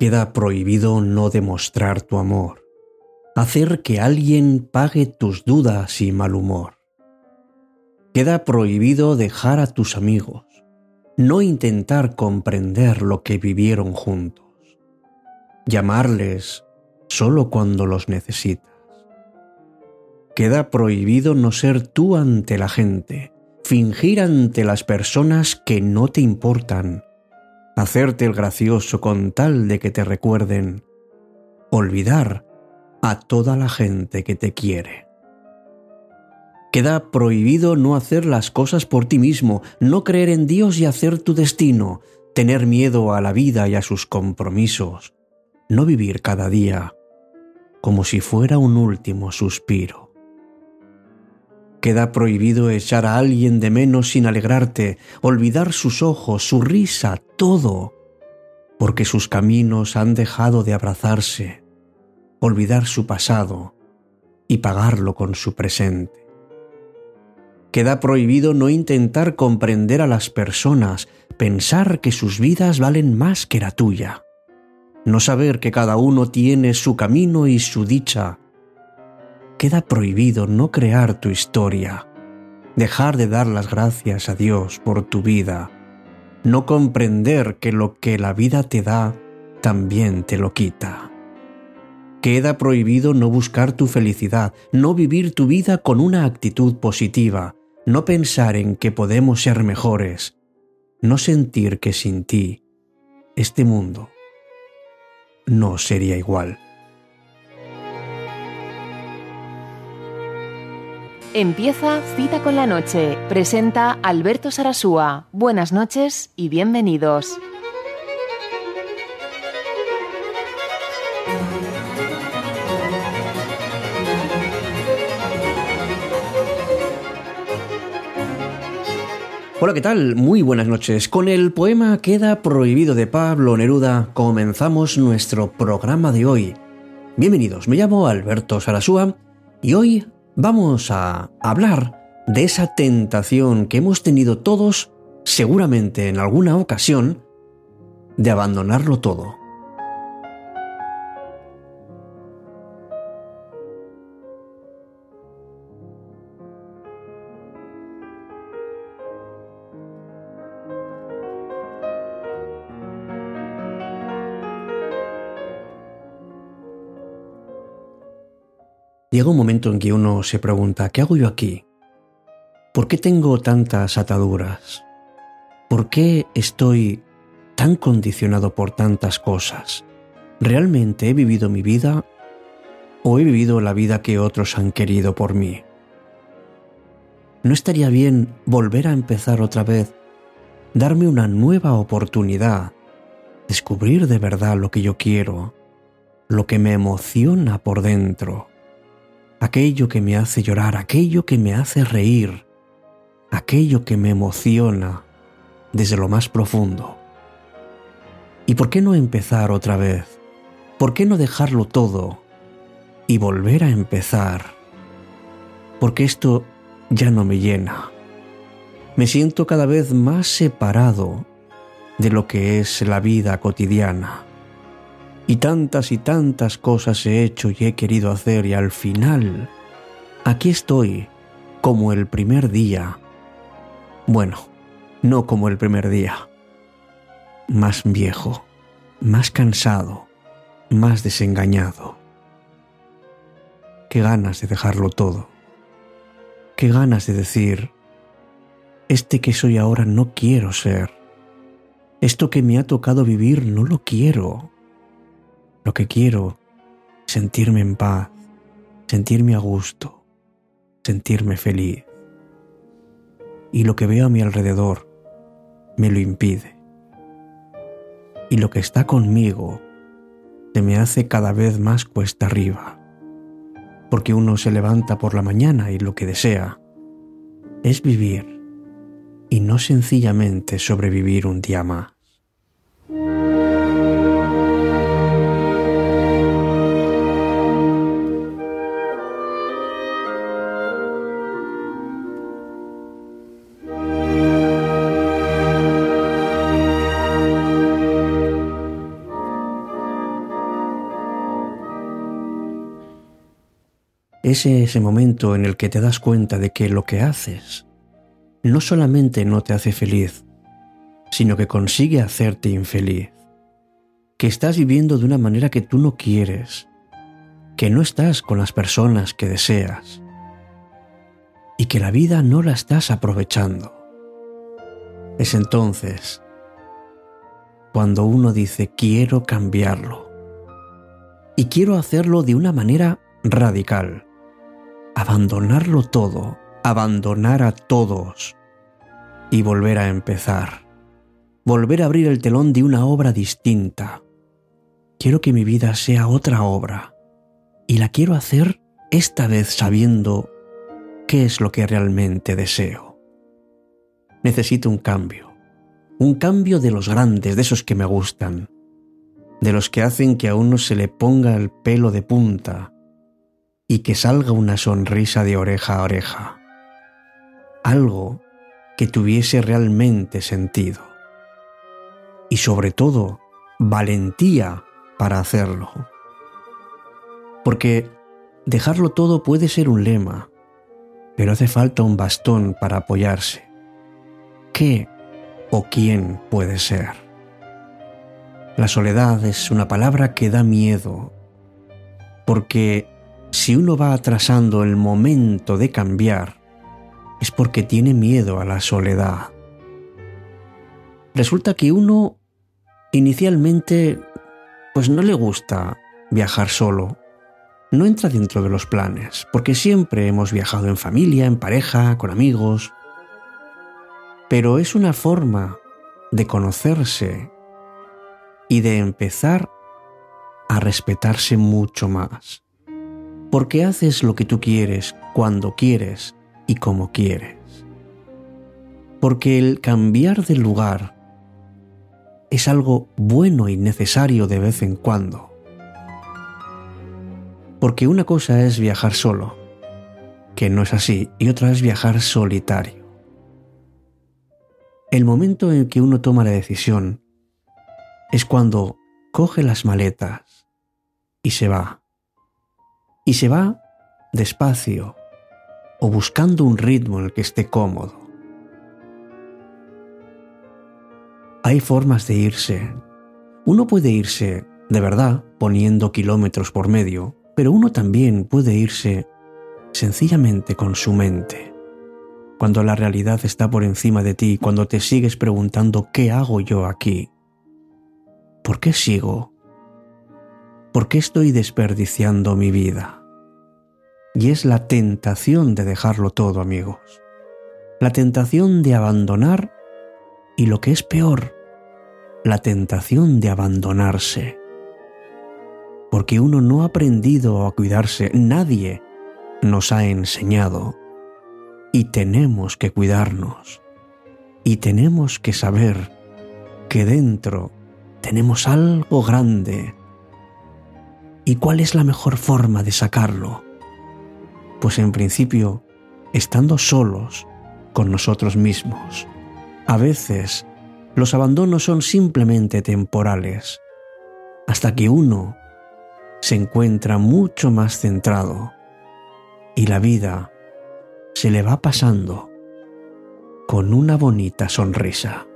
Queda prohibido no demostrar tu amor, hacer que alguien pague tus dudas y mal humor. Queda prohibido dejar a tus amigos, no intentar comprender lo que vivieron juntos, llamarles solo cuando los necesitas. Queda prohibido no ser tú ante la gente, fingir ante las personas que no te importan, hacerte el gracioso con tal de que te recuerden, olvidar a toda la gente que te quiere. Queda prohibido no hacer las cosas por ti mismo, no creer en Dios y hacer tu destino, tener miedo a la vida y a sus compromisos, no vivir cada día como si fuera un último suspiro. Queda prohibido echar a alguien de menos sin alegrarte, olvidar sus ojos, su risa, todo, porque sus caminos han dejado de abrazarse, olvidar su pasado y pagarlo con su presente. Queda prohibido no intentar comprender a las personas, pensar que sus vidas valen más que la tuya, no saber que cada uno tiene su camino y su dicha. Queda prohibido no crear tu historia, dejar de dar las gracias a Dios por tu vida, no comprender que lo que la vida te da también te lo quita. Queda prohibido no buscar tu felicidad, no vivir tu vida con una actitud positiva, no pensar en que podemos ser mejores, no sentir que sin ti este mundo no sería igual. Empieza Cita con la Noche. Presenta Alberto Sarasúa. Buenas noches y bienvenidos. Hola, ¿qué tal? Muy buenas noches. Con el poema Queda prohibido de Pablo Neruda comenzamos nuestro programa de hoy. Bienvenidos, me llamo Alberto Sarasúa y hoy vamos a hablar de esa tentación que hemos tenido todos, seguramente en alguna ocasión, de abandonarlo todo. Llega un momento en que uno se pregunta, ¿qué hago yo aquí? ¿Por qué tengo tantas ataduras? ¿Por qué estoy tan condicionado por tantas cosas? ¿Realmente he vivido mi vida o he vivido la vida que otros han querido por mí? ¿No estaría bien volver a empezar otra vez, darme una nueva oportunidad, descubrir de verdad lo que yo quiero, lo que me emociona por dentro? Aquello que me hace llorar, aquello que me hace reír, aquello que me emociona desde lo más profundo. ¿Y por qué no empezar otra vez? ¿Por qué no dejarlo todo y volver a empezar? Porque esto ya no me llena. Me siento cada vez más separado de lo que es la vida cotidiana. Y tantas y tantas cosas he hecho y he querido hacer y al final, aquí estoy, como el primer día. Bueno, no como el primer día. Más viejo, más cansado, más desengañado. Qué ganas de dejarlo todo. Qué ganas de decir, este que soy ahora no quiero ser. Esto que me ha tocado vivir no lo quiero. Lo que quiero es sentirme en paz, sentirme a gusto, sentirme feliz. Y lo que veo a mi alrededor me lo impide. Y lo que está conmigo se me hace cada vez más cuesta arriba. Porque uno se levanta por la mañana y lo que desea es vivir y no sencillamente sobrevivir un día más. Es ese momento en el que te das cuenta de que lo que haces no solamente no te hace feliz, sino que consigue hacerte infeliz, que estás viviendo de una manera que tú no quieres, que no estás con las personas que deseas y que la vida no la estás aprovechando. Es entonces cuando uno dice quiero cambiarlo y quiero hacerlo de una manera radical, abandonarlo todo, abandonar a todos y volver a empezar, volver a abrir el telón de una obra distinta. Quiero que mi vida sea otra obra y la quiero hacer esta vez sabiendo qué es lo que realmente deseo. Necesito un cambio, un cambio de los grandes, de esos que me gustan, de los que hacen que a uno se le ponga el pelo de punta y que salga una sonrisa de oreja a oreja. Algo que tuviese realmente sentido. Y sobre todo, valentía para hacerlo. Porque dejarlo todo puede ser un lema, pero hace falta un bastón para apoyarse. ¿Qué o quién puede ser? La soledad es una palabra que da miedo, porque si uno va atrasando el momento de cambiar, es porque tiene miedo a la soledad. Resulta que uno inicialmente pues no le gusta viajar solo, no entra dentro de los planes, porque siempre hemos viajado en familia, en pareja, con amigos. Pero es una forma de conocerse y de empezar a respetarse mucho más. Porque haces lo que tú quieres, cuando quieres y como quieres. Porque el cambiar de lugar es algo bueno y necesario de vez en cuando porque una cosa es viajar solo, que no es así, y otra es viajar solitario. El momento en que uno toma la decisión es cuando coge las maletas y se va. Y se va despacio o buscando un ritmo en el que esté cómodo. Hay formas de irse. Uno puede irse de verdad poniendo kilómetros por medio pero uno también puede irse sencillamente con su mente. Cuando la realidad está por encima de ti, cuando te sigues preguntando ¿qué hago yo aquí? ¿Por qué sigo? ¿Por qué estoy desperdiciando mi vida? Y es la tentación de dejarlo todo, amigos. La tentación de abandonar y lo que es peor, la tentación de abandonarse porque uno no ha aprendido a cuidarse, nadie nos ha enseñado. Y tenemos que cuidarnos. Y tenemos que saber que dentro tenemos algo grande. ¿Y cuál es la mejor forma de sacarlo? Pues en principio, estando solos con nosotros mismos. A veces, los abandonos son simplemente temporales, hasta que uno se encuentra mucho más centrado y la vida se le va pasando con una bonita sonrisa.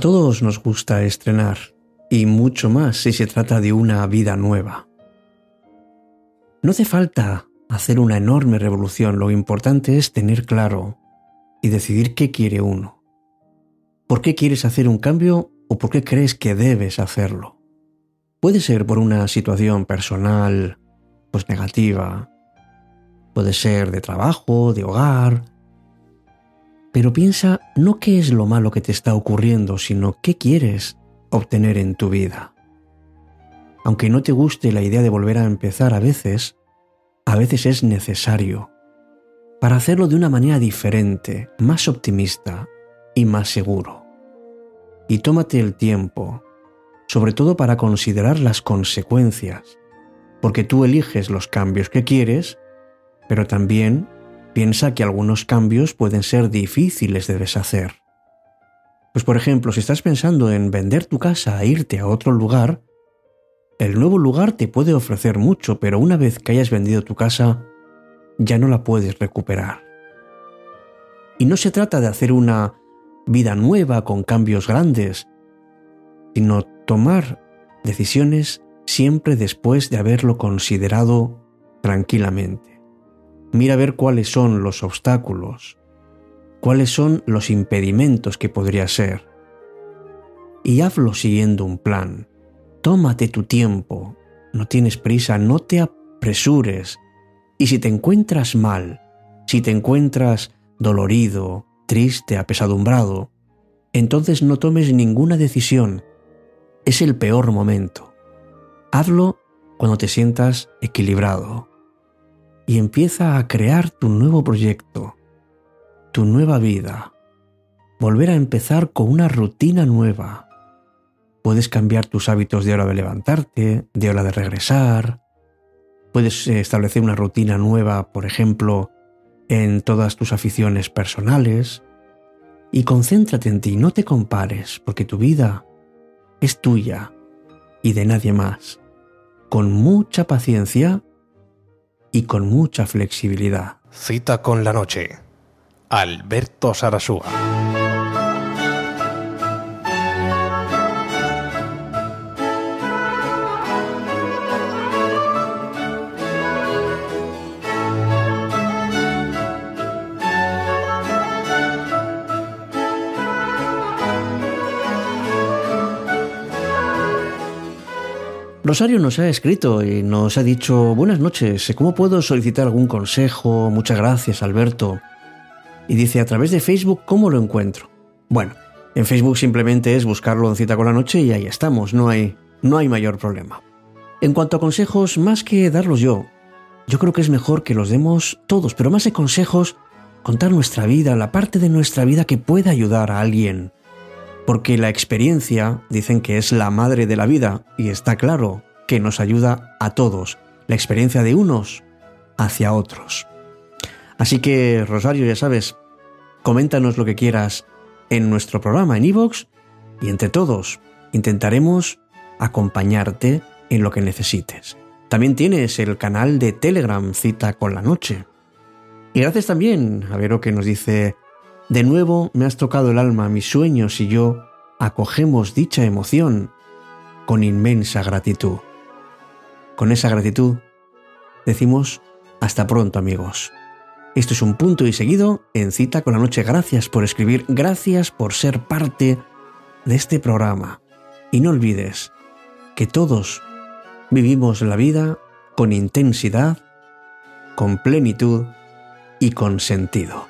Todos nos gusta estrenar, y mucho más si se trata de una vida nueva. No hace falta hacer una enorme revolución, lo importante es tener claro y decidir qué quiere uno. ¿Por qué quieres hacer un cambio o por qué crees que debes hacerlo? Puede ser por una situación personal, pues negativa. Puede ser de trabajo, de hogar. Pero piensa no qué es lo malo que te está ocurriendo, sino qué quieres obtener en tu vida. Aunque no te guste la idea de volver a empezar a veces, a veces es necesario para hacerlo de una manera diferente, más optimista y más seguro. Y tómate el tiempo sobre todo para considerar las consecuencias, porque tú eliges los cambios que quieres, pero también piensa que algunos cambios pueden ser difíciles de deshacer. Pues por ejemplo, si estás pensando en vender tu casa e irte a otro lugar, el nuevo lugar te puede ofrecer mucho, pero una vez que hayas vendido tu casa, ya no la puedes recuperar. Y no se trata de hacer una vida nueva con cambios grandes, sino tomar decisiones siempre después de haberlo considerado tranquilamente. Mira a ver cuáles son los obstáculos, cuáles son los impedimentos que podría ser. Y hazlo siguiendo un plan. Tómate tu tiempo, no tienes prisa, no te apresures. Y si te encuentras mal, si te encuentras dolorido, triste, apesadumbrado, entonces no tomes ninguna decisión es el peor momento. Hazlo cuando te sientas equilibrado y empieza a crear tu nuevo proyecto, tu nueva vida. Volver a empezar con una rutina nueva. Puedes cambiar tus hábitos de hora de levantarte, de hora de regresar. Puedes eh, establecer una rutina nueva, por ejemplo, en todas tus aficiones personales. Y concéntrate en ti, no te compares, porque tu vida es tuya y de nadie más, con mucha paciencia y con mucha flexibilidad. Cita con la noche. Alberto Sarasúa. Rosario nos ha escrito y nos ha dicho, buenas noches, ¿cómo puedo solicitar algún consejo? Muchas gracias, Alberto. Y dice, a través de Facebook, ¿cómo lo encuentro? Bueno, en Facebook simplemente es buscarlo en cita con la noche y ahí estamos, no hay, no hay mayor problema. En cuanto a consejos, más que darlos yo, yo creo que es mejor que los demos todos, pero más de consejos, contar nuestra vida, la parte de nuestra vida que pueda ayudar a alguien porque la experiencia dicen que es la madre de la vida y está claro que nos ayuda a todos, la experiencia de unos hacia otros. Así que, Rosario, ya sabes, coméntanos lo que quieras en nuestro programa en iVoox y entre todos intentaremos acompañarte en lo que necesites. También tienes el canal de Telegram Cita con la Noche. Y gracias también a Vero que nos dice de nuevo me has tocado el alma, mis sueños y yo acogemos dicha emoción con inmensa gratitud. Con esa gratitud decimos hasta pronto amigos. Esto es un punto y seguido en cita con la noche. Gracias por escribir, gracias por ser parte de este programa. Y no olvides que todos vivimos la vida con intensidad, con plenitud y con sentido.